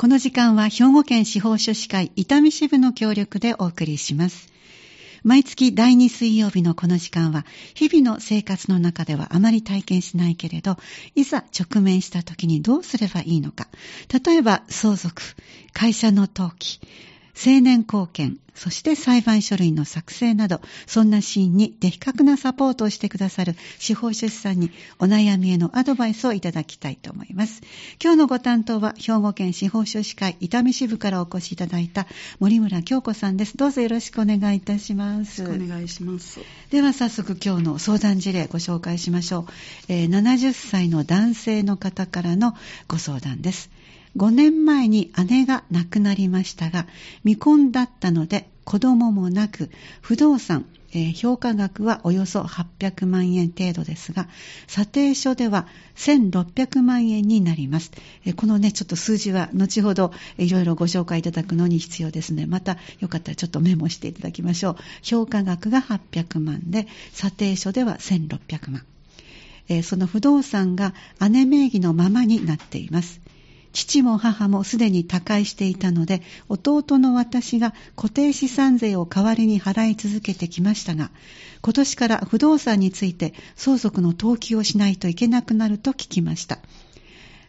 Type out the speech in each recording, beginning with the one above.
この時間は兵庫県司法書士会伊丹支部の協力でお送りします。毎月第2水曜日のこの時間は、日々の生活の中ではあまり体験しないけれど、いざ直面した時にどうすればいいのか。例えば、相続、会社の登記、青年貢献、そして裁判書類の作成など、そんなシーンに的確なサポートをしてくださる司法書士さんにお悩みへのアドバイスをいただきたいと思います。今日のご担当は、兵庫県司法書士会伊丹支部からお越しいただいた森村京子さんです。どうぞよろしくお願いいたします。お願いします。では早速今日の相談事例ご紹介しましょう。えー、70歳の男性の方からのご相談です。5年前に姉が亡くなりましたが、未婚だったので子供もなく、不動産、えー、評価額はおよそ800万円程度ですが、査定書では1600万円になります。えー、このね、ちょっと数字は後ほどいろいろご紹介いただくのに必要ですね。またよかったらちょっとメモしていただきましょう。評価額が800万で、査定書では1600万。えー、その不動産が姉名義のままになっています。父も母もすでに他界していたので、弟の私が固定資産税を代わりに払い続けてきましたが、今年から不動産について相続の登記をしないといけなくなると聞きました。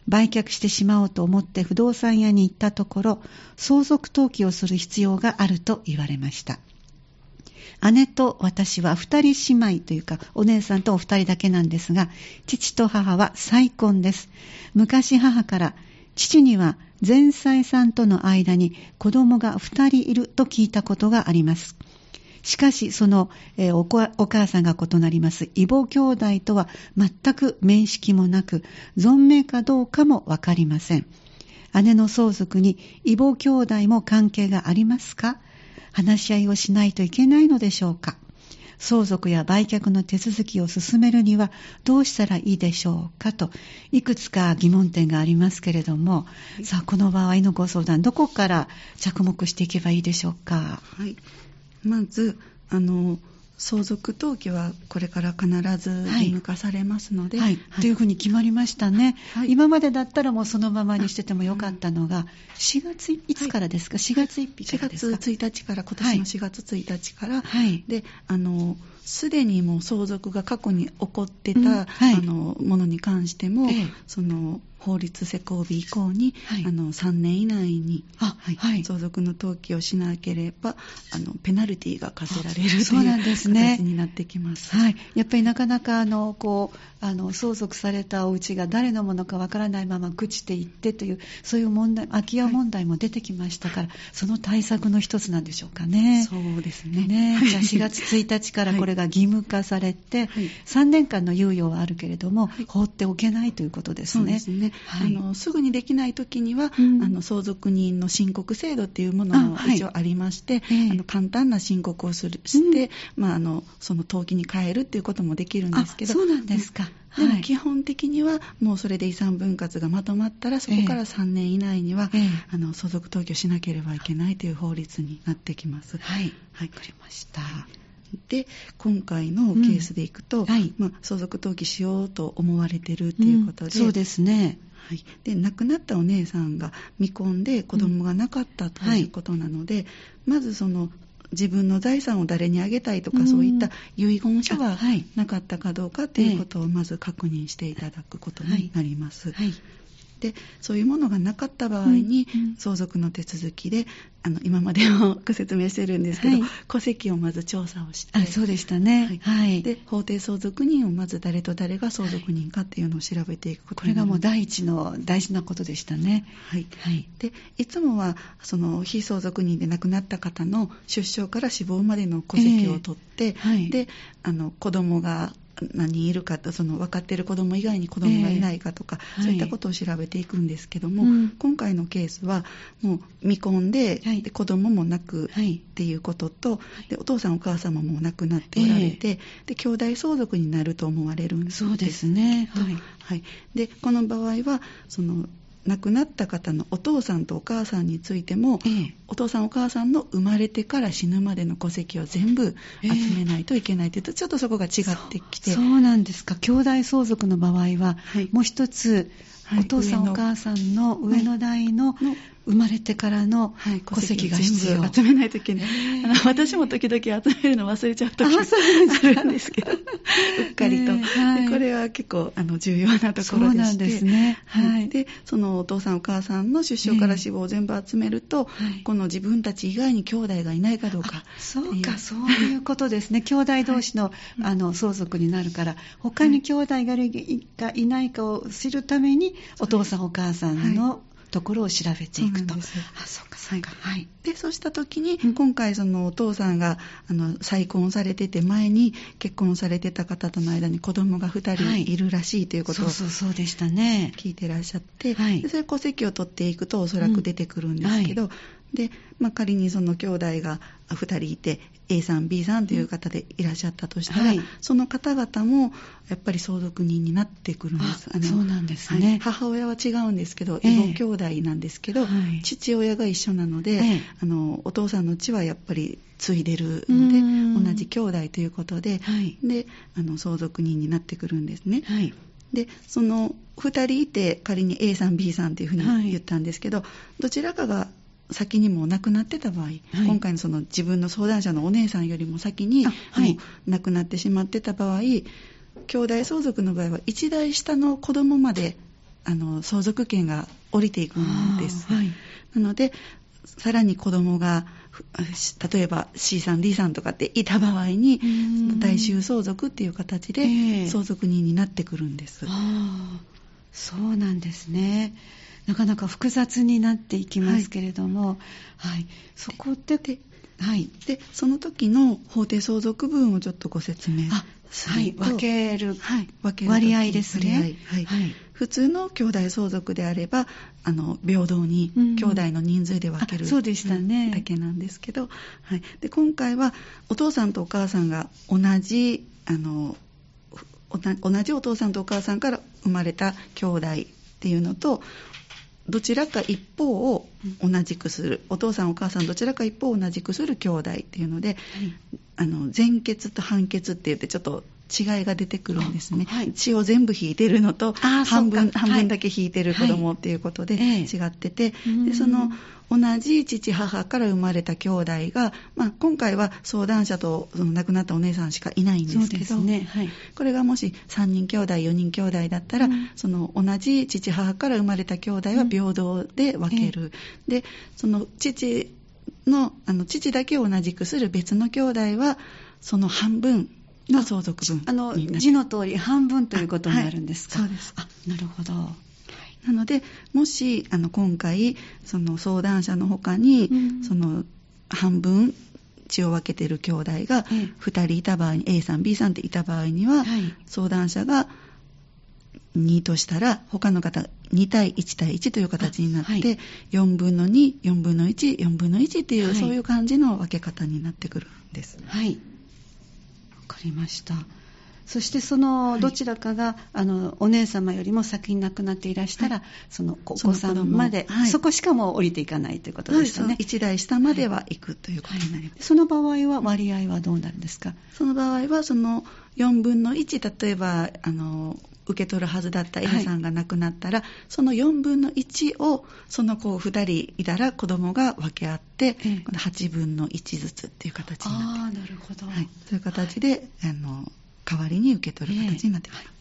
売却してしまおうと思って不動産屋に行ったところ、相続登記をする必要があると言われました。姉と私は二人姉妹というか、お姉さんとお二人だけなんですが、父と母は再婚です。昔母から、父には前妻さんとの間に子供が2人いると聞いたことがあります。しかし、その、え、お母さんが異なります異母兄弟とは全く面識もなく、存命かどうかもわかりません。姉の相続に異母兄弟も関係がありますか？話し合いをしないといけないのでしょうか？相続や売却の手続きを進めるにはどうしたらいいでしょうかと、いくつか疑問点がありますけれども、さあ、この場合のご相談、どこから着目していけばいいでしょうか？はい。まず、あの、相続登記はこれから必ず義務化されますので、はい。はい、というふうに決まりましたね、はい、今までだったらもうそのままにしててもよかったのが、4月いつからですか、4月1日からですか？4月1日から、今年の4月1日から、であのすでにもう相続が過去に起こってた、うん。あのものに関しても、ええ、その法律施行日以降に、はい、あの3年以内に、はい、相続の登記をしなければあのペナルティが課せられるという形になってきます。はい、やっぱりなかなかあのこうあの相続されたお家が誰のものかわからないまま朽ちていってというそういう問題空き家問題も出てきましたから、はい、その対策の一つなんでしょうかね。そうですね。ねじゃあ4月1日からこれが義務化されて、はい、3年間の猶予はあるけれども、放っておけないということですね。そうですね。はい、あのすぐにできないときには、うん、あの相続人の申告制度っていうものも一応ありまして、ああの簡単な申告をするして、うん、まあ、あのその登記に変えるっていうこともできるんですけどそうなんですか、でも基本的にはもうそれで遺産分割がまとまったらそこから3年以内には、ええ。あの相続登記をしなければいけないという法律になってきます。はい、はい、わかりました。で今回のケースでいくと、うんはい、まあ、相続登記しようと思われてるっていうことで、うん、そうですね。はい、で亡くなったお姉さんが未婚で子供がなかったということなので、うんはい、まずその自分の財産を誰にあげたいとか、うん、そういった遺言書がなかったかどうかということをまず確認していただくことになります。はい。はいでそういうものがなかった場合に、相続の手続きであの今までもご説明してるんですけど、はい、戸籍をまず調査をしてあそうでしたね、はい、はい、で法定相続人をまず誰と誰が相続人かっていうのを調べていくことこれがもう第一の大事なことでしたね。はい、はい、でいつもはその非相続人で亡くなった方の出生から死亡までの戸籍を取って、えーはい、であの子供が何人いるかとその分かっている子ども以外に子どもがいないかとか、えー、そういったことを調べていくんですけども、はい、今回のケースはもう未婚ではい、で子どももなくっていうことと、でお父さんお母様も亡くなっておられて、えー、で兄弟相続になると思われるんです。そうですね、はい、はい、でこの場合はその亡くなった方のお父さんとお母さんについても、ええ、お父さんお母さんの生まれてから死ぬまでの戸籍を全部集めないといけないというと、え、ちょっとそこが違ってきて。そうなんですか。兄弟相続の場合は、はい、もう一つお父さんお母さんの上の代の生まれてからの戸籍が必要、はい、集めないといけない。あの私も時々集めるの忘れちゃう時があるんですけど うっかりと、はい、でこれは結構あの重要なところでして。そうなんですね、はい、でそのお父さんお母さんの出生から死亡を全部集めると、この自分たち以外に兄弟がいないかどうかそうかそういうことですね。兄弟同士の,、あの相続になるから。他に兄弟がいないかを知るために、お父さんお母さんのところを調べていくと。そうあ、そうか、そうか。はい。で、そうした時に、うん、今回そのお父さんが、あの、再婚されてて、前に結婚されてた方との間に子供が2人いるらしいということを、はい、そうそうそうでしたね。聞いてらっしゃって、はい、それ戸籍を取っていくとおそらく出てくるんですけど、うんはい、で、まあ、仮にその兄弟が2人いて、A さん B さんという方でいらっしゃったとしたら、はい、その方々もやっぱり相続人になってくるんです。あのそうなんですね、はい、母親は違うんですけど異母兄弟なんですけど、えー、父親が一緒なので、えー、あのお父さんの血はやっぱり継いでるので同じ兄弟ということではい、であの相続人になってくるんですね。でその2人いて仮に A さん B さんというふうに言ったんですけど、どちらかが先にも亡くなってた場合、はい、今回のその自分の相談者のお姉さんよりも先に、はい、亡くなってしまってた場合兄弟相続の場合は一代下の子供まであの相続権が降りていくんです、はい、なのでさらに子供が例えば C さん D さんとかっていた場合に大衆相続っていう形で相続人になってくるんです、えー、そうなんですねなかなか複雑になっていきますけれども、はい、はい、そこではい、でその時の法定相続分をちょっとご説明はい、分ける、はい、分ける割合ですね、はい、はい、普通の兄弟相続であればあの平等に兄弟の人数で分ける、うん、そうでしたね。だけなんですけど、はい、で今回はお父さんとお母さんが同じあの同じお父さんとお母さんから生まれた兄弟っていうのとどちらか一方を同じくする、お父さんお母さんどちらか一方を同じくする兄弟っていうので、はい、あの前血と半血って言ってちょっと違いが出てくるんですね、はい、血を全部引いてるのと半分半分だけ引いてる子供っていうことで違ってて、はい、でその同じ父母から生まれた兄弟が、まあ、今回は相談者とその亡くなったお姉さんしかいないんですけど、ね。はい、これがもし3人兄弟4人兄弟だったら、うん、その同じ父母から生まれた兄弟は平等で分ける、うん、でその父のあの父だけを同じくする別の兄弟はその半分の相続分あの字の通り半分ということになるんですか、はい、そうです。あなるほどなのでもしあの今回その相談者の他に、うん、その半分血を分けている兄弟が2人いた場合に、A さん B さんっていた場合には、はい、相談者が2としたら他の方2対1対1という形になって、はい、4分の24分の14分の1っていう、はい、そういう感じの分け方になってくるんです。はい。わかりました。そしてそのどちらかが、はい、あのお姉様よりも先に亡くなっていらしたら、はい、そのお子さんまでそはい、そこしかも降りていかないということですね。一代下までは行くということになります。その場合は割合はどうなるんですか？その場合はその4分の1例えばあの受け取るはずだった A さんが亡くなったら、はい、その4分の1をその子2人いたら子供が分け合って、ええ、8分の1ずつっていう形になってあなるほど、はい、そういう形で、はい、あの代わりに受け取る形になってます。え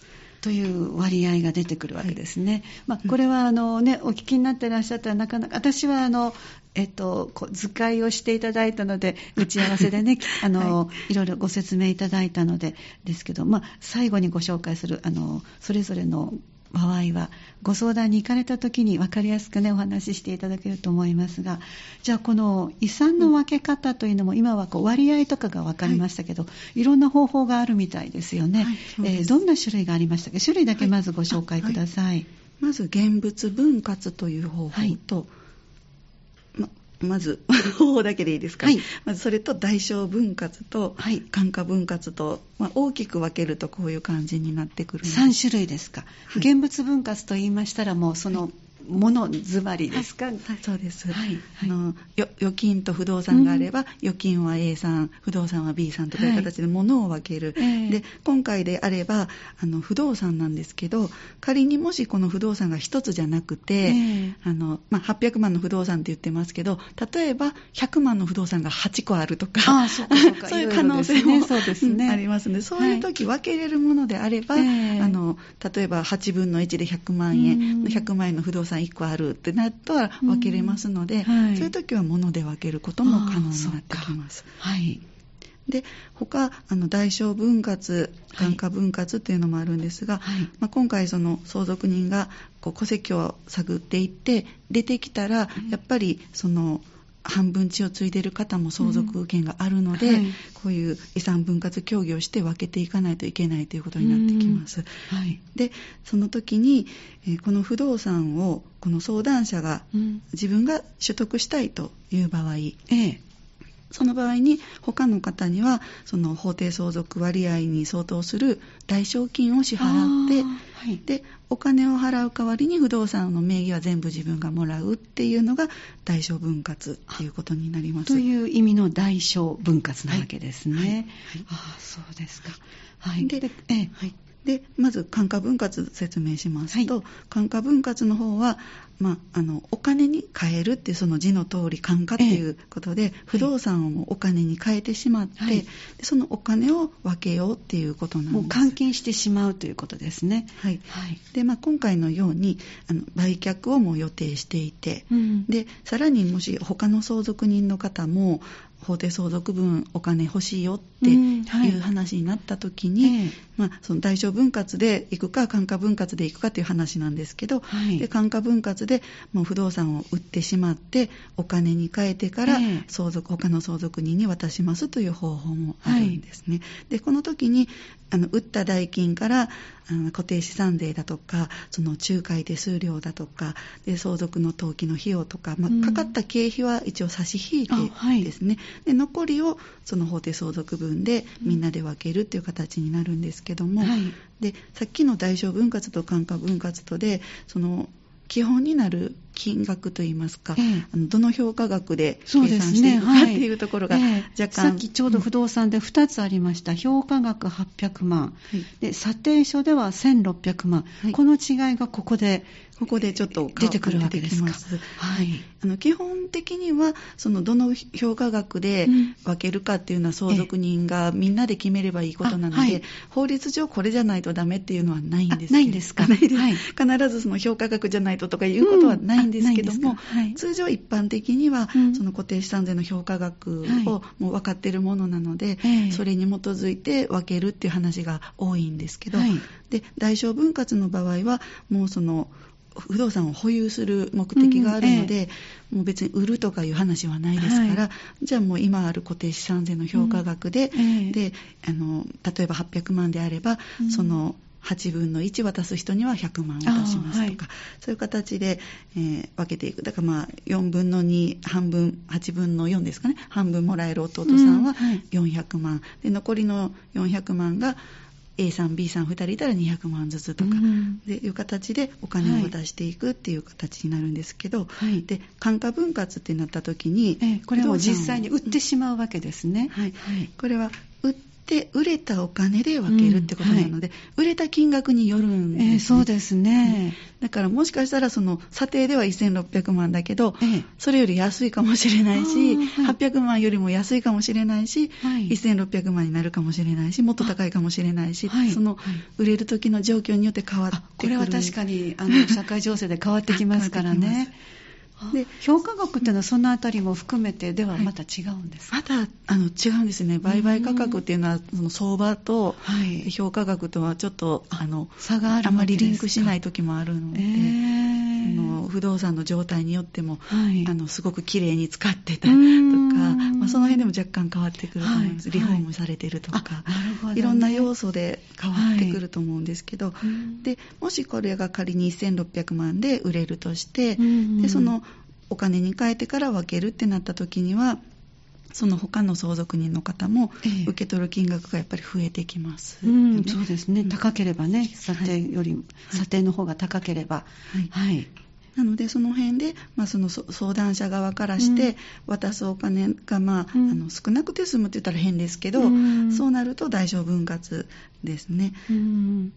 という割合が出てくるわけですね。はい、まあ、これはあの、ね、お聞きになってらっしゃったらなかなか私はあの、えっと、図解をしていただいたので打ち合わせでね あの、はい、いろいろご説明いただいたのでですけど、まあ、最後にご紹介するあのそれぞれの場合はご相談に行かれた時に分かりやすくねお話ししていただけると思いますがじゃあこの遺産の分け方というのも今はこう割合とかが分かりましたけど、はい、いろんな方法があるみたいですよね、はい、えー、どんな種類がありましたか？種類だけまずご紹介ください、はい、まず現物分割という方法と、まず方法だけでいいですか、はい、まずそれと大小分割と感化分割と、まあ、大きく分けるとこういう感じになってくる3種類ですか、はい、現物分割と言いましたらもうそのものズバリですか、はい、そうです、はい、あの預金と不動産があれば、うん、預金は A さん不動産は B さんという形で物を分ける、はい、で今回であればあの不動産なんですけど仮にもしこの不動産が1つじゃなくて、えー、あのまあ、800万の不動産って言ってますけど例えば100万の不動産が8個あるとか そういう可能性も、ね、ありますのでそういう時分けれるものであれば、えー、あの例えば8分の1で100万円、100万円の不動産1個あるってなったら分けれますので、はい、そういう時は物で分けることも可能になってきます。はい。で他あの代償分割眼科分割っていうのもあるんですが、はい、まあ、今回その相続人がこう戸籍を探っていって出てきたら、やっぱりその半分地を継いでいる方も相続権があるので、うんはい、こういう遺産分割協議をして分けていかないといけないということになってきます。はい、でその時に、えー、この不動産をこの相談者が、自分が取得したいという場合、ええその場合に他の方にはその法定相続割合に相当する代償金を支払って、はい、でお金を払う代わりに不動産の名義は全部自分がもらうっていうのが代償分割っていうことになります。という意味の代償分割なわけですね。はいはい、ああそうですか。はい、でえはいでまず感化分割説明しますと、はい、感化分割の方は、まあ、あのお金に変えるっていうその字の通り感化っていうことで、ええ、不動産をもお金に変えてしまって、はい、そのお金を分けようっていうことなんです。もう換金してしまうということですね。はい、はい、でまあ、今回のようにあの売却をも予定していて、うん、でさらにもし他の相続人の方も法定相続分お金欲しいよってい。う話になった時に、うんはい、まあ、その代償分割で行くか感化分割で行くかという話なんですけど、はい、で感化分割でもう不動産を売ってしまってお金に変えてから相続、他の相続人に渡しますという方法もあるんですね。はい、でこの時にあの売った代金から固定資産税だとかその仲介手数料だとかで相続の登記の費用とか、まあ、かかった経費は一応差し引いてですね、で残りをその法定相続分でみんなで分けるっていう形になるんですけども、はい、でさっきの代償分割と感化分割とでその基本になる金額といいますか、ええ、あのどの評価額で計算しているか、っていうところが若干、ええ、さっきちょうど不動産で2つありました、評価額800万、はい、で査定書では1600万、はい、この違いがここでここでちょっと出てくるわけですか。はい、あの基本的にはそのどの評価額で分けるかっていうのは相続人がみんなで決めればいいことなので、はい、法律上これじゃないとダメっていうのはないんですないんですか。ないです、はい、必ずその評価額じゃないととかいうことはないんですけども、うんはい、通常一般的にはその固定資産税の評価額をもう分かっているものなので、それに基づいて分けるっていう話が多いんですけど、で代償分割の場合はもうその不動産を保有する目的があるので、うんええ、もう別に売るとかいう話はないですから、はい、じゃあもう今ある固定資産税の評価額でうんえ、であの例えば800万であれば、うん、その8分の1渡す人には100万渡しますとか、はい、そういう形で、えー、分けていく。だからまあ4分の2、半分、8分の4ですかね、半分もらえる弟さんは400万、はい、で残りの400万が A さん B さん2人いたら200万ずつとか、うん、でいう形でお金を渡していくっていう形になるんですけど、はい、で感化分割ってなった時に、えこれは実際に売ってしまうわけですね、はい、はい、これは売って売れたお金で分けるってことなので、うんはい、売れた金額によるんです、ね、えー、そうですね、だからもしかしたらその査定では1600万だけど、えー、それより安いかもしれないし、はい、800万よりも安いかもしれないし、はい、1600万になるかもしれないしもっと高いかもしれないし、はい、その売れる時の状況によって変わってくる。これは確かにあの社会情勢で変わってきますからね。で評価額っていうのはそのあたりも含めてではまた違うんですか、はい、またあの違うんですね。売買価格っていうのはその相場と評価額とはちょっとあの差があるあまりリンクしない時もあるので、えー、の不動産の状態によっても、はい、あのすごく綺麗に使ってたとか、まあ、その辺でも若干変わってくると思います、はい、リフォームされてるとか、ね、いろんな要素で変わってくると思うんですけど、でもしこれが仮に1600万で売れるとして、でそのお金に変えてから分けるってなった時にはその他の相続人の方も受け取る金額がやっぱり増えてきます、ね、うん、そうですね、高ければね、査定より、はい、査定の方が高ければ、はい、はい、なのでその辺で、まあ、その相談者側からして渡すお金が、まあ、うん、あの少なくて済むって言ったら変ですけど、うん、そうなると代償分割ですね。うん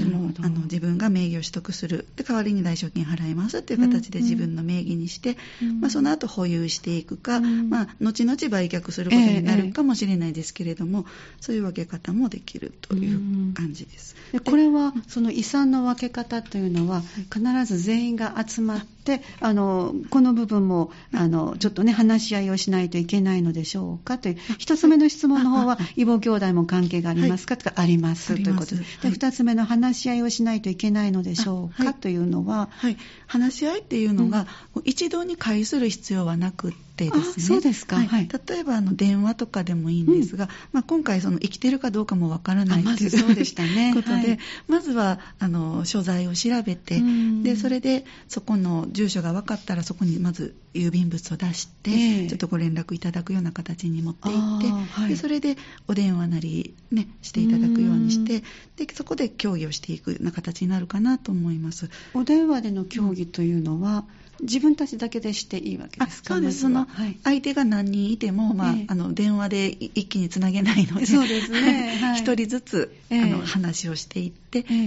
あの自分が名義を取得する。で代わりに代償金払いますっていう形で自分の名義にして、うん。うん、まあ、その後保有していくか、うん、まあ、後々売却することになるかもしれないですけれども、ええ、そういう分け方もできるという感じです。でこれはその遺産の分け方というのは必ず全員が集まってあのこの部分もあのちょっとね話し合いをしないといけないのでしょうかという一つ目の質問の方は異母兄弟も関係がありますかとかありますということで。で二つ目の話話し合いをしないといけないのでしょうか、はい、というのは、はい、話し合いっていうのが、うん、一度に介する必要はなくってですね。そうですか、はい、例えばあの電話とかでもいいんですが、うん、まあ、今回その生きてるかどうかもわからないという、そうでしたね、ことで、はい、まずはあの所在を調べて、でそれでそこの住所が分かったらそこにまず郵便物を出して、えー、ちょっとご連絡いただくような形に持っていって、はい、でそれでお電話なり、ね、していただくようにしてでそこで協議をしていくような形になるかなと思います。お電話での協議というのは、うん自分たちだけでしていいわけですか？そうです、その、相手が何人いても、まあ、えー、あの電話で一気につなげないので、そうですね。一、はい、人ずつ、えー、あの話をしていって、えー、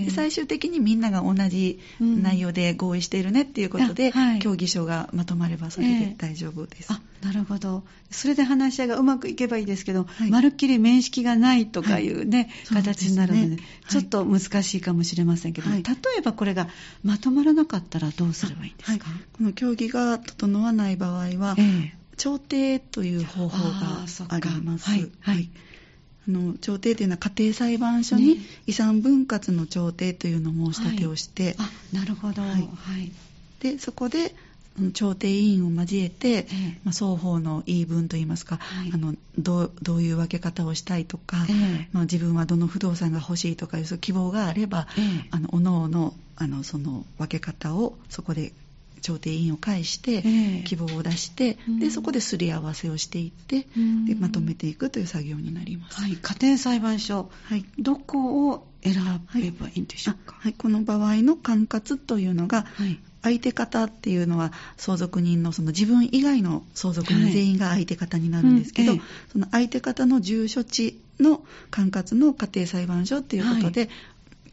最終的にみんなが同じ内容で合意しているねっていうことで、協議書がまとまればそれで大丈夫です。あ、なるほど。それで話し合いがうまくいけばいいですけど、はい、まるっきり面識がないとかいうね、形になるので、ね、ちょっと難しいかもしれませんけど、例えばこれがまとまらなかったらどうすればいいんですか、この協議が整わない場合は、えー、調停という方法があります。はい、の調停というのは家庭裁判所に遺産分割の調停というのを申し立てをして、はい、なるほど、はい、でそこで調停委員を交えて、ええ、まあ、双方の言い分といいますか、はい、あのどどういう分け方をしたいとか、え、まあ、自分はどの不動産が欲しいとかいう希望があれば、あのおのおのあのその分け方をそこで調停委員を介して希望を出して、えー、でそこですり合わせをしていって、でまとめていくという作業になります、はい、家庭裁判所、はい、どこを選べばいいんでしょうか、はい、この場合の管轄というのが、はい。相手方っていうのは相続人のその自分以外の相続人全員が相手方になるんですけど、はいうん。ええ、その相手方の住所地の管轄の家庭裁判所っていうことで、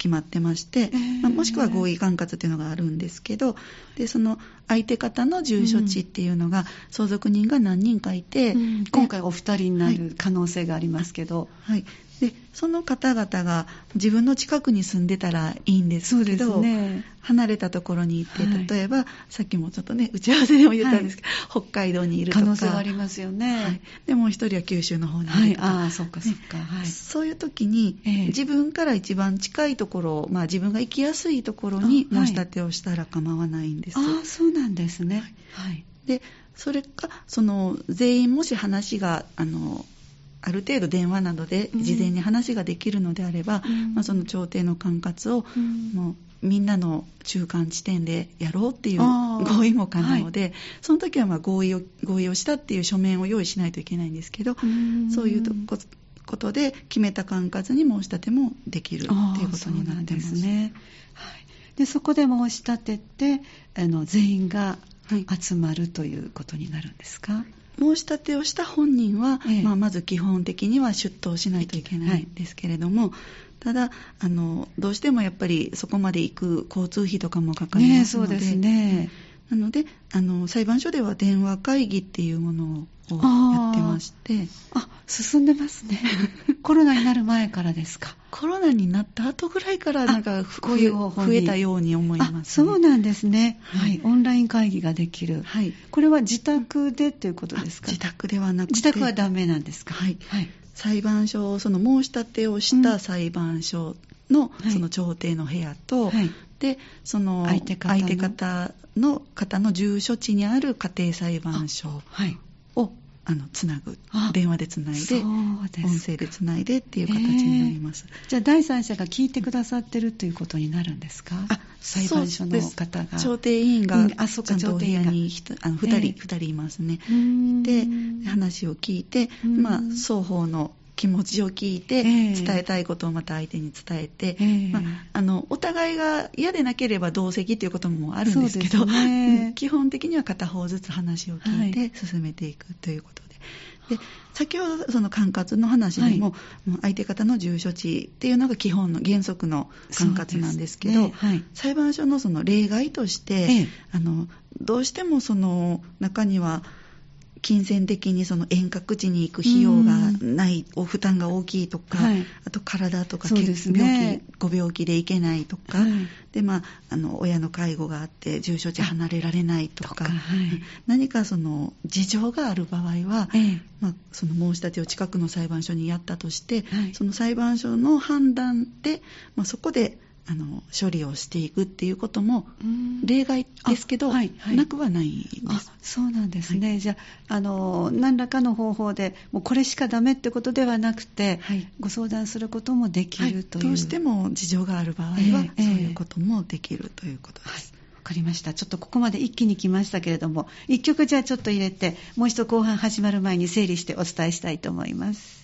決まってまして、まあ、もしくは合意管轄っていうのがあるんですけどでその相手方の住所地っていうのが相続人が何人かいて、うん、今回お二人になる可能性がありますけど、はい、でその方々が自分の近くに住んでたらいいんですけど、ね、離れたところに行って、はい、例えばさっきもちょっとね打ち合わせでも言ったんですけど、はい、北海道にいるとか。可能性はありますよね、はい、でもう一人は九州の方にいるとか、あそっかそっか、はい、そういう時に、えー、自分から一番近いところ、まあ、自分が行きやすいところに申し立てをしたら構わないんです、ああそうなんですね、はい、でそれかその全員もし話があのある程度電話などで事前に話ができるのであれば、うん、まあ、その調停の管轄を、もうみんなの中間地点でやろうっていう合意も可能で、はい、その時はまあ合意を合意をしたっていう書面を用意しないといけないんですけど、そういうことで決めた管轄に申し立てもできるっていうことになってます。ね。はい、でそこで申し立ててあの全員が集まるということになるんですか、はい申し立てをした本人は、ええ、まあ、まず基本的には出頭しないといけないんですけれども、はい、ただあの、どうしてもやっぱりそこまで行く交通費とかもかかりますので、ね、そうですね、なのであの、裁判所では電話会議っていうものをやってまして。あ進んでますね。コロナになる前からですか。コロナになった後ぐらいからなんか増えたように思います、ね、そうなんですね、はい、はい、オンライン会議ができる、はい、これは自宅でということですか？自宅ではなくて。自宅はダメなんですか？はい、はい、裁判所その申し立てをした裁判所の、その調停の部屋と、はい、でその相手方の方の住所地にある家庭裁判所をあのつなぐ電話でつないで音声でつないでっていう形になります、えー、じゃあ第三者が聞いてくださってるということになるんですか？あ裁判所の方が。調停委員がちゃんとお部屋にあの2人、えー、2人いますね。で話を聞いて、まあ、双方の気持ちを聞いて、伝えたいことをまた相手に伝えて、えー、まあ、あのお互いが嫌でなければ同席ということもあるんですけど、ね、基本的には片方ずつ話を聞いて進めていくということで。で先ほどその管轄の話でも、はい、相手方の住所地っていうのが基本の原則の管轄なんですけど、ねはい、裁判所のその例外として、ええ、あのどうしてもその中には金銭的にその遠隔地に行く費用がない、お負担が大きいとか、はい、あと体とか、ね、病気ご病気で行けないとか、はい、でまあ、あの親の介護があって住所地離れられないとか、はい、何かその事情がある場合は、ええ、まあ、その申し立てを近くの裁判所にやったとして、その裁判所の判断で、まあ、そこであの処理をしていくっていうことも例外ですけど、はいはい、なくはないです。そうなんですね、はい、じゃああの何らかの方法でもうこれしかダメってことではなくて、ご相談することもできるという、どうしても事情がある場合は、えー、そういうこともできるということです。わかりました。ちょっとここまで一気に来ましたけれども、一曲じゃあちょっと入れて、もう一度後半始まる前に整理してお伝えしたいと思います。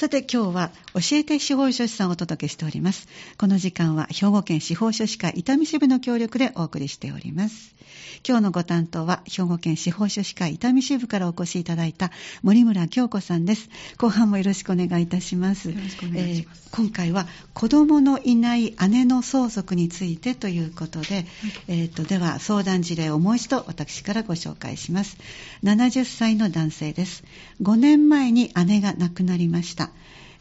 さて今日は教えて司法書士さんをお届けしております。この時間は兵庫県司法書士会伊丹支部の協力でお送りしております。今日のご担当は兵庫県司法書士会伊丹支部からお越しいただいた森村京子さんです。後半もよろしくお願いいたします。よろしくお願いします。えー、今回は子供のいない姉の相続についてということで、はい、えーと、では相談事例をもう一度私からご紹介します。70歳の男性です。5年前に姉が亡くなりました。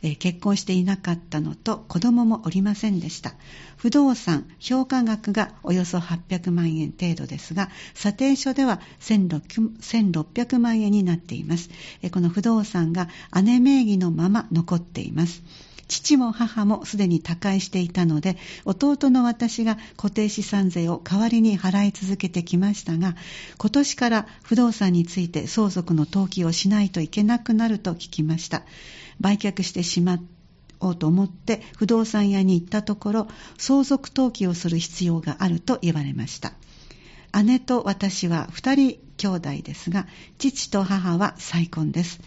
えー、結婚していなかったのと子供もおりませんでした。不動産、評価額がおよそ800万円程度ですが、査定書では1600万円になっています。この不動産が姉名義のまま残っています。父も母もすでに他界していたので、弟の私が固定資産税を代わりに払い続けてきましたが、今年から不動産について相続の登記をしないといけなくなると聞きました。売却してしまおうと思って不動産屋に行ったところ、相続登記をする必要があると言われました。姉と私は二人兄弟ですが、父と母は再婚です。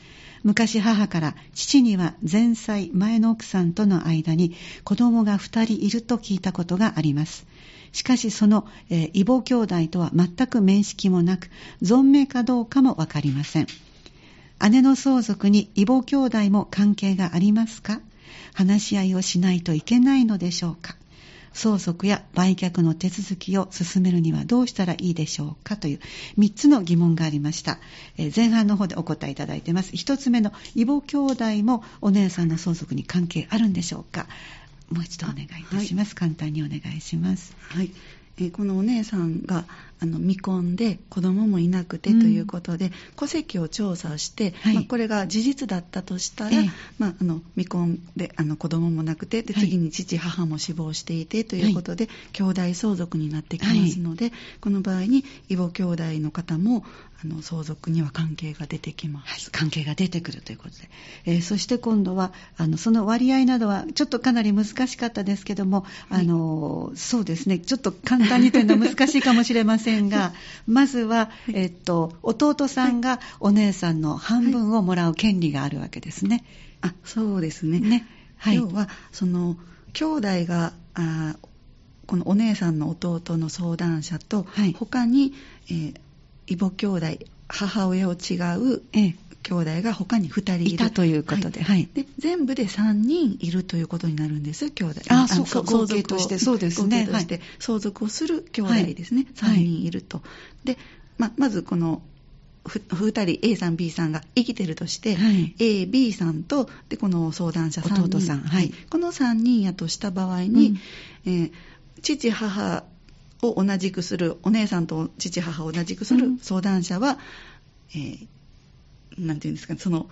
昔母から父には前妻前の奥さんとの間に子供が2人いると聞いたことがあります。しかしその、えー、異母兄弟とは全く面識もなく、存命かどうかもわかりません。姉の相続に異母兄弟も関係がありますか？話し合いをしないといけないのでしょうか？相続や売却の手続きを進めるにはどうしたらいいでしょうか？という3つの疑問がありました。えー、前半の方でお答えいただいています。1つ目の異母兄弟もお姉さんの相続に関係あるんでしょうか？もう一度お願いいたします。はい、簡単にお願いします。はい。えー、このお姉さんがあの未婚で子供もいなくてということで、うん、戸籍を調査して、はい、まあ、これが事実だったとしたら、えまあ、あの未婚であの子供もなくてで次に父、母も死亡していてということで、はい、兄弟相続になってきますので、この場合に異母兄弟の方もあの相続には関係が出てきます、関係が出てくるということで、えー、そして今度はあのその割合などはちょっとかなり難しかったですけども、あのそうですね。ちょっと簡単にというのは難しいかもしれませんが、まずは、えっと、弟さんがお姉さんの半分をもらう権利があるわけですね。あそうですね。ね。はい、要は、その、兄弟が、あこのお姉さんの弟の相談者と、はい、他に、えー、異母兄弟、母親を違う、ええ兄弟が他に2人いたということではい、で全部で3人いるということになるんです兄弟。あそうか合計としてそうですね。合計として。相続をする兄弟ですね、はい、3人いると、で、ままずこの2人 A さん B さんが生きてるとして、はい、A、B さんとでこの相談者3人弟さん、はい、この3人やとした場合に、うん、えー、父母を同じくするお姉さんと父母を同じくする相談者は、うん、えーなんていうんですか、その、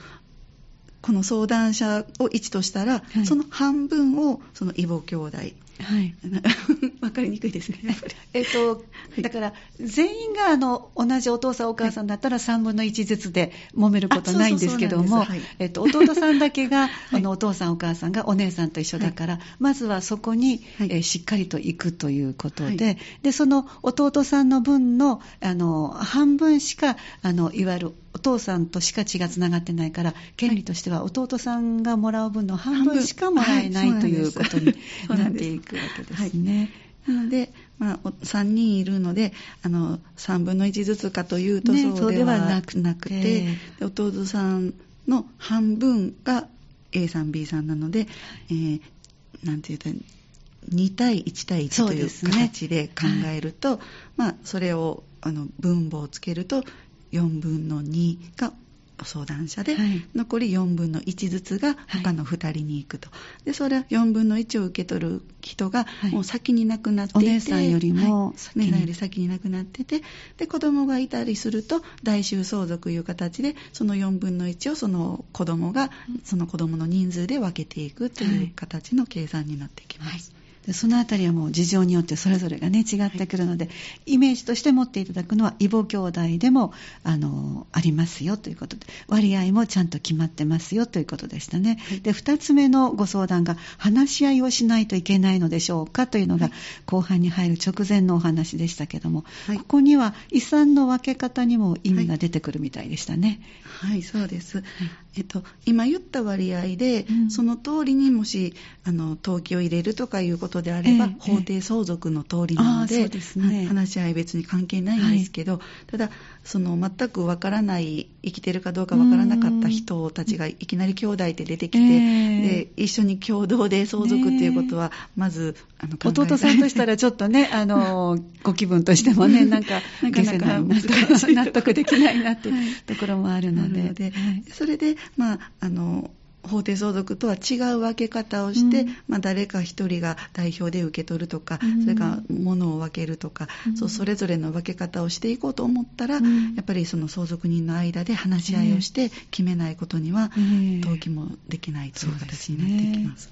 この相談者を1としたら、はい、その半分をその異母兄弟。はい。わかりにくいですね。えっと、だから、全員があの、同じお父さんお母さんだったら3分の1ずつで揉めることないんですけども、えっと、弟さんだけが、あの、お父さんお母さんがお姉さんと一緒だから、はい、まずはそこに、はい、えしっかりと行くということで、はい、で、その弟さんの分の、あの、半分しか、あの、いわゆる父さんとしか血がつながってないから権利としては弟さんがもらう分の半分しかもらえない、はい、ということになっていくわけですね。なので、まあ、3人いるのであの3分の1ずつかというとそうではなくて、ね、弟さんの半分が A さん B さんなので、えー、なんて言うと2対1対1という形で考えると、ねはい、まあ、それをあの分母をつけると4分の2が相談者で、はい、残り4分の1ずつが他の2人に行くと、はい、でそれは4分の1を受け取る人がもう先に亡くなっていて、お姉さんよりも先に,、はい、より先に亡くなっててで子供がいたりすると代収相続いう形でその4分の1をその子供がその子供の人数で分けていくという形の計算になってきます。でそのあたりはもう事情によってそれぞれがね違ってくるので、はい、イメージとして持っていただくのは異母兄弟でもあのありますよということで割合もちゃんと決まってますよということでしたね、はい、で2つ目のご相談が話し合いをしないといけないのでしょうかというのが、後半に入る直前のお話でしたけども、ここには遺産の分け方にも意味が出てくるみたいでしたね。はい、そうです、えっと、今言った割合で、うん、その通りにもしあの登記を入れるとかいうことであれば、えー、法定相続の通りなのでえね、話し合い別に関係ないんですけど、はい、ただその全くわからない生きてるかどうかわからなかった人たちがいきなり兄弟で出てきて、えー、で一緒に共同で相続っていうことはまず、あの弟さんとしたらちょっとねあの ご気分としてもねなんかなかなか納得できないなってい。うところもあるので、はい、それでまああの法定相続とは違う分け方をして、うん、まあ、誰か一人が代表で受け取るとか、うん、それから物を分けるとか、うん、そうそれぞれの分け方をしていこうと思ったら、やっぱりその相続人の間で話し合いをして決めないことには、登記もできないという形になっていきます。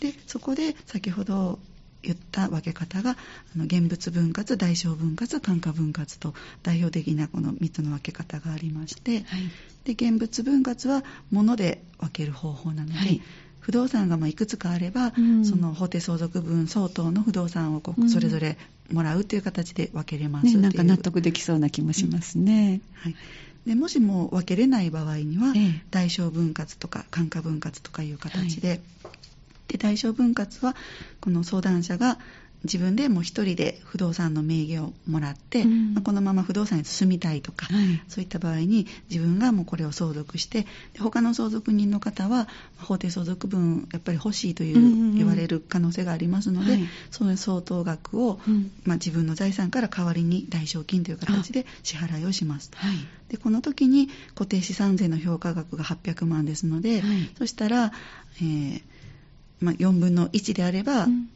で、ね。はい、そこで先ほど言った分け方があの現物分割代償分割単価分割と代表的なこの3つの分け方がありまして、はい、で現物分割は物で分ける方法なので、はい、不動産がまいくつかあれば、うん、その法定相続分相当の不動産をこうそれぞれもらうという形で分けれます、ね、なんか納得できそうな気もしますね。うん、はい。でもしも分けれない場合には、ええ、代償分割とか単価分割とかいう形で、はいで対象分割はこの相談者が自分でもう一人で不動産の名義をもらって、うん、まあ、このまま不動産に住みたいとか、はい、そういった場合に自分がもうこれを相続してで他の相続人の方は法定相続分やっぱり欲しいという、言われる可能性がありますので、はい、その相当額を、うん、まあ、自分の財産から代わりに代償金という形で支払いをしますと、はい、でこの時に固定資産税の評価額が800万ですので、そしたら、えーまあ、4分の1であれば、うん、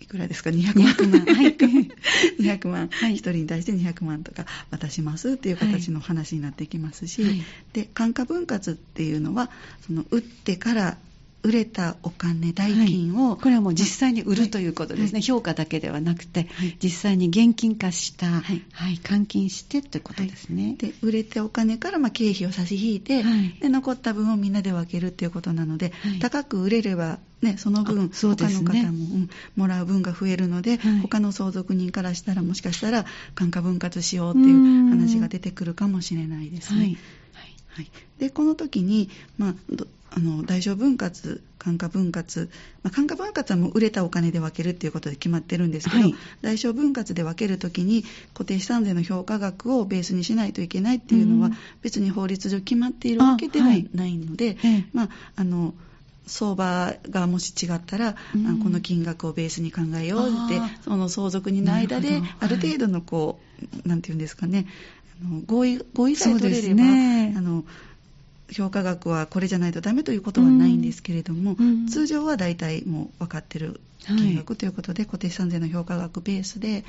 いくらですか？200万。はい、200万、はい、1人に対して200万とか渡しますっていう形の話になってきますし、はい、で単価分割っていうのはその売ってから売れたお金、代金を、はい、これはもう実際に売るということですね、はい、評価だけではなくて、はい、実際に現金化した、はい。換金してということですね。で売れてお金からまあ経費を差し引いて、で残った分をみんなで分けるということなので、高く売れれば、ね、その分、そ他の方も、うん、もらう分が増えるので、他の相続人からしたら、もしかしたら、単価分割しようっていう話が出てくるかもしれないですね。はい、でこの時に、まあ、あの代償分割、単価分割、まあ、単価分割はもう売れたお金で分けるっていうことで決まってるんですけど、はい、代償分割で分けるときに固定資産税の評価額をベースにしないといけないっていうのは、別に法律上決まっているわけではないので、はい、まあ、あの相場がもし違ったら、うん、この金額をベースに考えようってその相続人の間である程度のこう、はい、なんていうんですかねあの合意合意さえ取れれば、ね、あの評価額はこれじゃないとダメということはないんですけれども、うん、通常は大体もう分かってる金額ということで、はい、固定資産税の評価額ベースで、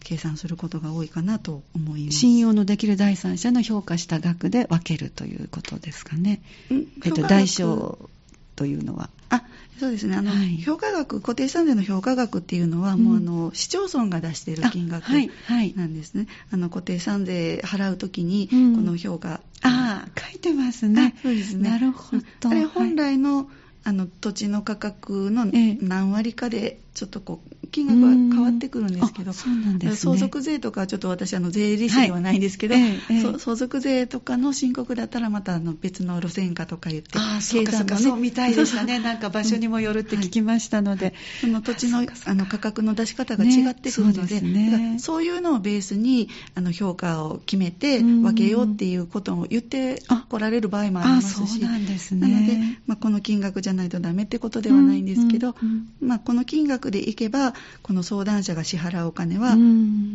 計算することが多いかなと思います。信用のできる第三者の評価した額で分けるということですかね。えっと、代償というのは。あそうですね。あの、はい、評価額固定資産税の評価額っていうのは、うん、もうあの市町村が出している金額なんですね、あの固定資産税払うときに、この評価、うん、ああ書いてますね。そうですね。なるほど。あれ本来の、はいあの土地の価格の何割かでちょっとこう金額は変わってくるんですけど、そうなんです、ね、相続税とかちょっと私あの税理士ではないんですけど、はい。ええ、相続税とかの申告だったらまたあの別の路線価とか言ってあそうかそうかそうみたいでしたね。なんか場所にもよるって聞きましたので、はい、その土地のあの価格の出し方が違ってくるので,、ね、そういうのをベースにあの評価を決めて分けようっていうことを言ってこられる場合もありますしそうなんです、ね、なので、まあ、この金額じゃないとダメってことではないんですけど、まあ、この金額でいけばこの相談者が支払うお金は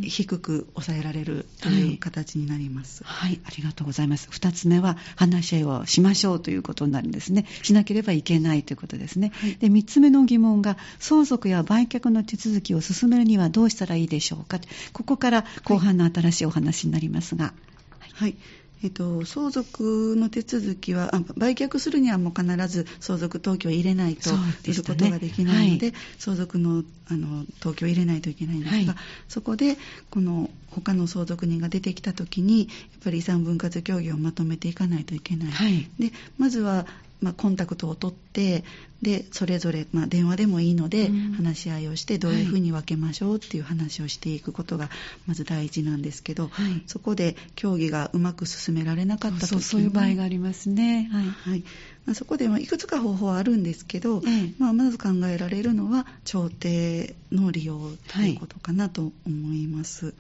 低く抑えられるという形になります、はい、はい、ありがとうございます。2つ目は話し合いをしましょうということになるんですね。しなければいけないということですね、はい、で3つ目の疑問が相続や売却の手続きを進めるにはどうしたらいいでしょうか。ここから後半の新しいお話になりますが、はい、はいえっと、相続の手続きは売却するにはもう必ず相続登記を入れないとすることができないので、はい、相続のあの登記を入れないといけないんですが、はい、そこでこの他の相続人が出てきた時にやっぱり遺産分割協議をまとめていかないといけない、はい、でまずはまあ、コンタクトを取ってでそれぞれ、まあ、電話でもいいので、話し合いをしてどういうふうに分けましょうっていう話をしていくことがまず第一なんですけど、はい、そこで協議がうまく進められなかった時にそういう場合がありますね、はい。はい。まあ、そこでいくつか方法はあるんですけど、ええ、まあ、まず考えられるのは調停の利用ということかなと思います。はい、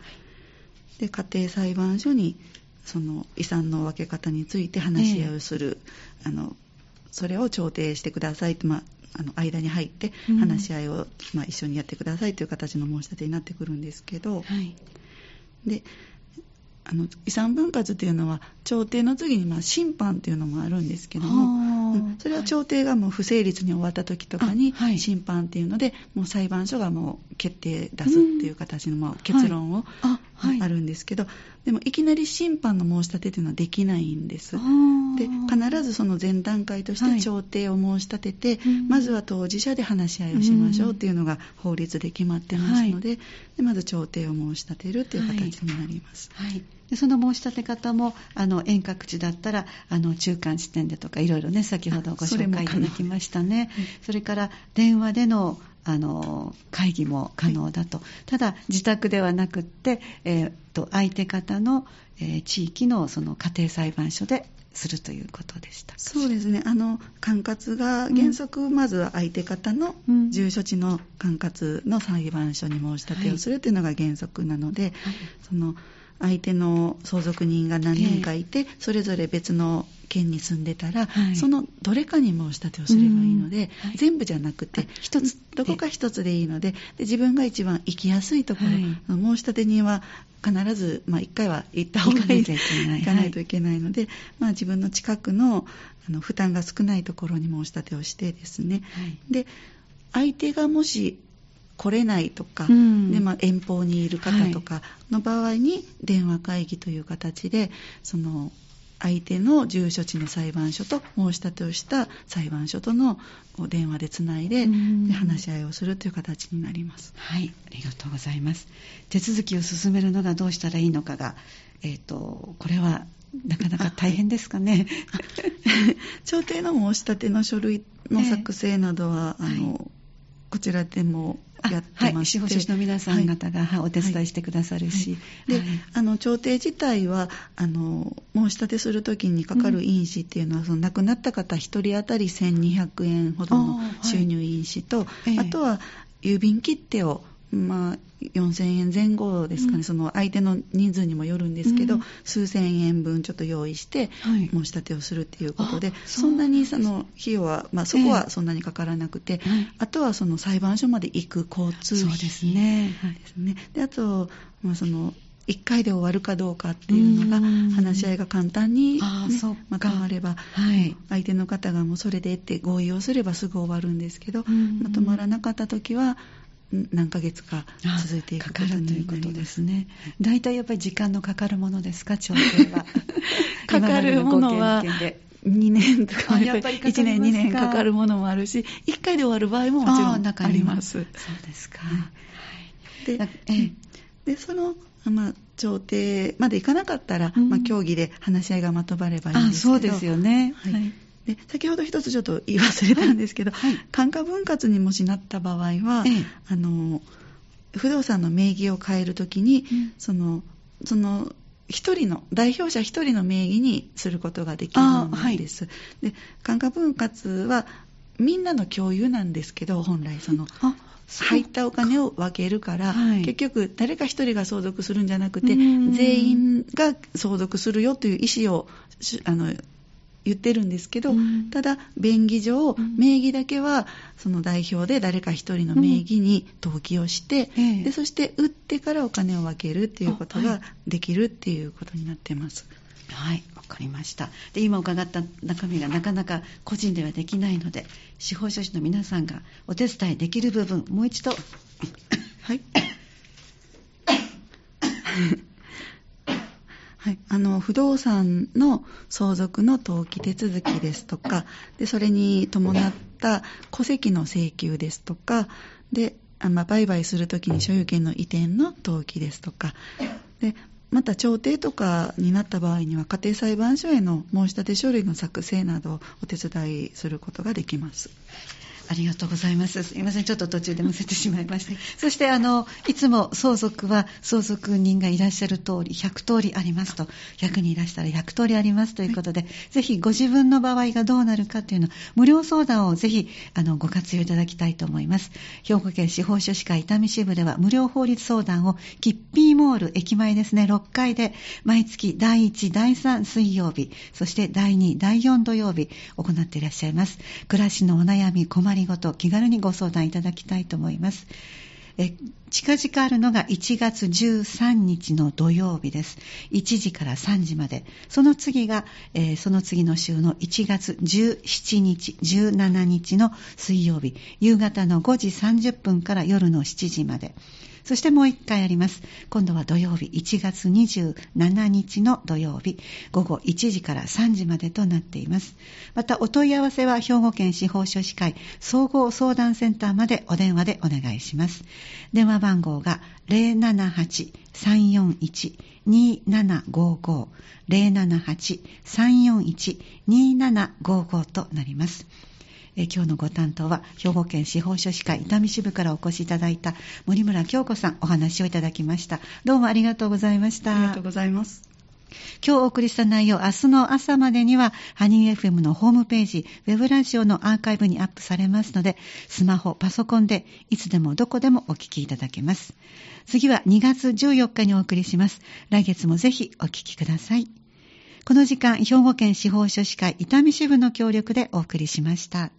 で家庭裁判所にその遺産の分け方について話し合いをする、え、あのそれを調停してくださいと、まあ、あの間に入って話し合いを、まあ、一緒にやってくださいという形の申し立てになってくるんですけど、はい、であの遺産分割というのは調停の次にまあ審判というのもあるんですけども、うん、それは調停がもう不成立に終わった時とかに審判っていうので、もう裁判所がもう決定出すっていう形のまあ結論を、あるんですけど、でもいきなり審判の申し立てというのはできないんです。で必ずその前段階として調停を申し立てて、まずは当事者で話し合いをしましょうっていうのが法律で決まってますので,、でまず調停を申し立てるっていう形になります。はい。でその申し立て方もあの遠隔地だったらあの中間地点でとかいろいろね先ほどご紹介いただきましたね。それから電話でのあの会議も可能だと、はい、ただ自宅ではなくって、えー、と相手方の、えー、地域のその家庭裁判所でするということでしたそうですね。あの管轄が原則、まずは相手方の住所地の管轄の裁判所に申し立てをするというのが原則なので、はい、その相手の相続人が何人かいて、それぞれ別の県に住んでたら、はい、そのどれかに申し立てをすればいいので、はい、全部じゃなくて一つどこか一つでいいのでで自分が一番行きやすいところ、はい、申し立て人は必ず、まあ、1回は行った方がいい行かないといけないので、まあ、自分の近くのあの負担が少ないところに申し立てをしてですね、で相手がもし来れないとか、うん、でまあ、遠方にいる方とかの場合に電話会議という形でその相手の住所地の裁判所と申し立てをした裁判所との電話でつないで,、で話し合いをするという形になります。はいありがとうございます手続きを進めるのがどうしたらいいのかが、えーと、これはなかなか大変ですかね。調停の申し立ての書類の作成などは、えー、あの、はい、こちらでもやってまして、はい、司法書士の皆さん方が、はい、お手伝いしてくださるし、はい、で、あの調停自体はあの申し立てするときにかかる印紙っていうのは、うん、その亡くなった方1人当たり1200円ほどの収入印紙と、あとは郵便切手をまあ、4000円前後ですかね、うん、その相手の人数にもよるんですけど、うん、数千円分ちょっと用意して、申し立てをするっていうことで、はい、そんなにその費用は、まあ、そこはそんなにかからなくて、えー、あとはその裁判所まで行く交通費。ですね。ですね。であと、まあ、その1回で終わるかどうかっていうのが話し合いが簡単に、ね、まとまれば、はい、相手の方がもうそれでって合意をすればすぐ終わるんですけどまとまらなかった時は何ヶ月か続いていくこということですね。大体やっぱり時間のかかるものですか、調整は。かかるものは、2年とか、やっぱり1年、2年かかるものもあるし、1回で終わる場合ももちろんあります。そうですか。で、でその、まあ、調停までいかなかったら、うん、まあ、協議で話し合いがまとまればいいんですけど。そうですよね。はい、で先ほど一つちょっと言い忘れたんですけど、はい、感化分割にもしなった場合は、ええ、あの不動産の名義を変えるときに、うん、そのその一人の代表者一人の名義にすることができるんです。はい、で感化分割はみんなの共有なんですけど本来その入ったお金を分けるから、はい、結局誰か一人が相続するんじゃなくて全員が相続するよという意思をあの言ってるんですけど、うん、ただ便宜上、名義だけはその代表で誰か一人の名義に登記をして、うん、でそして売ってからお金を分けるっていうことができるっていうことになってます。はいわかりました。で今伺った中身がなかなか個人ではできないので司法書士の皆さんがお手伝いできる部分もう一度。はい はい、あの不動産の相続の登記手続きですとかでそれに伴った戸籍の請求ですとかであ、まあ、売買するときに所有権の移転の登記ですとかでまた調停とかになった場合には家庭裁判所への申し立て書類の作成などをお手伝いすることができます。ありがとうございます。すいません、ちょっと途中でむせてしまいました。そして、あの、いつも相続は相続人がいらっしゃる通り、100通りありますと、100人いらしたら100通りありますということで、はい、ぜひご自分の場合がどうなるかというの無料相談をぜひ、あの、ご活用いただきたいと思います。兵庫県司法書士会伊丹支部では無料法律相談を、キッピーモール駅前ですね、6階で、毎月第1、第3水曜日、そして第2、第4土曜日、行っていらっしゃいます。暮らしのお悩み、困りりごと気軽にご相談いただきたいと思います。え近々あるのが1月13日の土曜日です。1時から3時まで。その次が、えー、その次の週の1月17日、17日の水曜日。夕方の5時30分から夜の7時まで。そしてもう一回あります。今度は土曜日、1月27日の土曜日、午後1時から3時までとなっています。また、お問い合わせは兵庫県司法書士会総合相談センターまでお電話でお願いします。電話番号が078-341-2755 078-341-2755となります。え今日のご担当は兵庫県司法書士会伊丹支部からお越しいただいた森村京子さんお話をいただきましたどうもありがとうございましたありがとうございます今日お送りした内容、明日の朝までには、ハニー FM のホームページ、ウェブラジオのアーカイブにアップされますので、スマホ、パソコンで、いつでもどこでもお聞きいただけます。次は2月14日にお送りします。来月もぜひお聞きください。この時間、兵庫県司法書士会伊丹支部の協力でお送りしました。